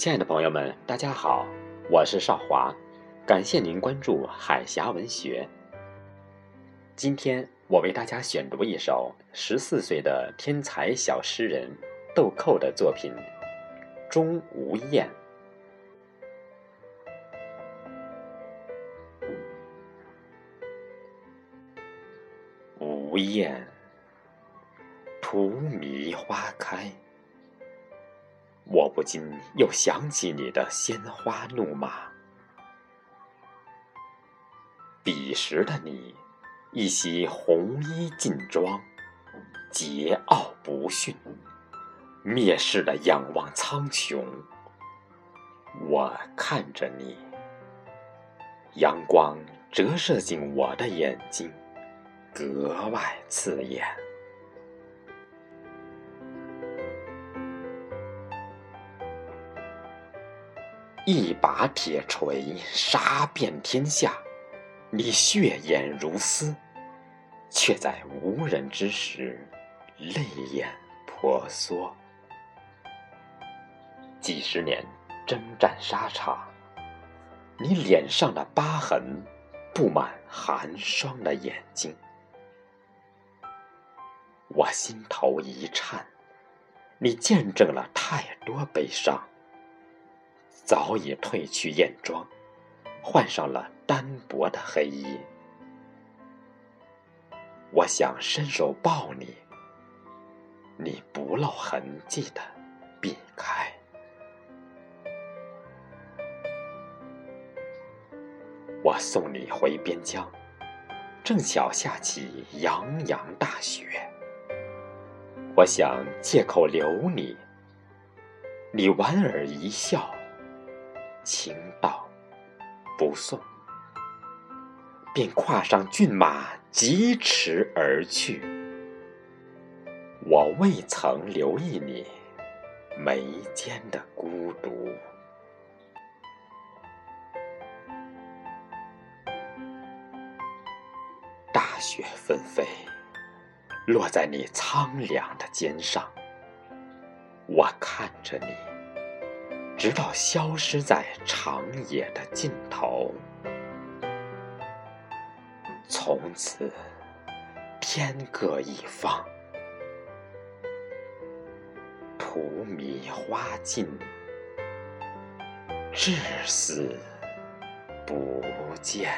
亲爱的朋友们，大家好，我是少华，感谢您关注海峡文学。今天我为大家选读一首十四岁的天才小诗人豆蔻的作品《钟无艳》。无艳，荼蘼花开。我不禁又想起你的鲜花怒马。彼时的你，一袭红衣劲装，桀骜不驯，蔑视的仰望苍穹。我看着你，阳光折射进我的眼睛，格外刺眼。一把铁锤杀遍天下，你血眼如丝，却在无人之时泪眼婆娑。几十年征战沙场，你脸上的疤痕布满寒霜的眼睛，我心头一颤，你见证了太多悲伤。早已褪去艳妆，换上了单薄的黑衣。我想伸手抱你，你不露痕迹的避开。我送你回边疆，正巧下起洋洋大雪。我想借口留你，你莞尔一笑。情到不送，便跨上骏马，疾驰而去。我未曾留意你眉间的孤独。大雪纷飞，落在你苍凉的肩上。我看着你。直到消失在长野的尽头，从此天各一方，荼蘼花尽，至死不见。